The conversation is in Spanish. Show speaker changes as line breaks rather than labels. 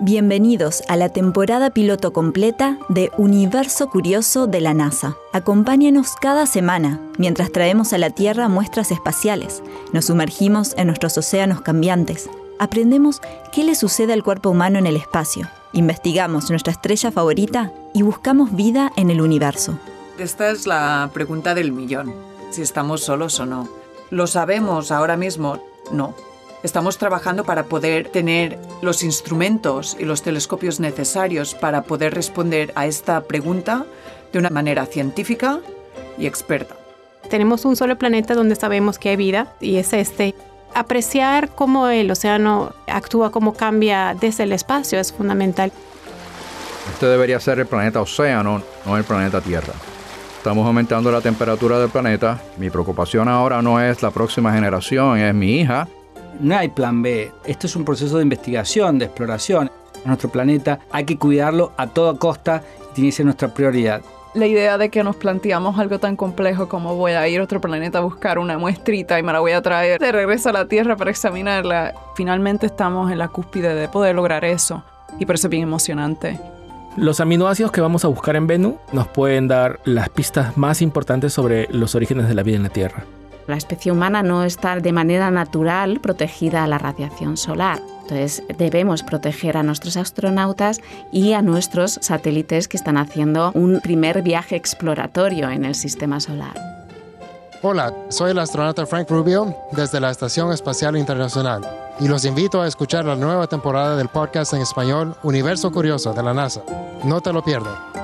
Bienvenidos a la temporada piloto completa de Universo Curioso de la NASA. Acompáñanos cada semana mientras traemos a la Tierra muestras espaciales, nos sumergimos en nuestros océanos cambiantes, aprendemos qué le sucede al cuerpo humano en el espacio, investigamos nuestra estrella favorita y buscamos vida en el universo.
Esta es la pregunta del millón, si estamos solos o no. ¿Lo sabemos ahora mismo? No. Estamos trabajando para poder tener los instrumentos y los telescopios necesarios para poder responder a esta pregunta de una manera científica y experta.
Tenemos un solo planeta donde sabemos que hay vida y es este. Apreciar cómo el océano actúa, cómo cambia desde el espacio es fundamental.
Este debería ser el planeta océano, no el planeta Tierra. Estamos aumentando la temperatura del planeta. Mi preocupación ahora no es la próxima generación, es mi hija
no hay plan B. Esto es un proceso de investigación, de exploración. Nuestro planeta hay que cuidarlo a toda costa y tiene que ser nuestra prioridad.
La idea de que nos planteamos algo tan complejo como voy a ir a otro planeta a buscar una muestrita y me la voy a traer de regreso a la Tierra para examinarla, finalmente estamos en la cúspide de poder lograr eso. Y por eso es bien emocionante.
Los aminoácidos que vamos a buscar en Venus nos pueden dar las pistas más importantes sobre los orígenes de la vida en la Tierra.
La especie humana no está de manera natural protegida a la radiación solar. Entonces debemos proteger a nuestros astronautas y a nuestros satélites que están haciendo un primer viaje exploratorio en el sistema solar.
Hola, soy el astronauta Frank Rubio desde la Estación Espacial Internacional y los invito a escuchar la nueva temporada del podcast en español Universo Curioso de la NASA. No te lo pierdas.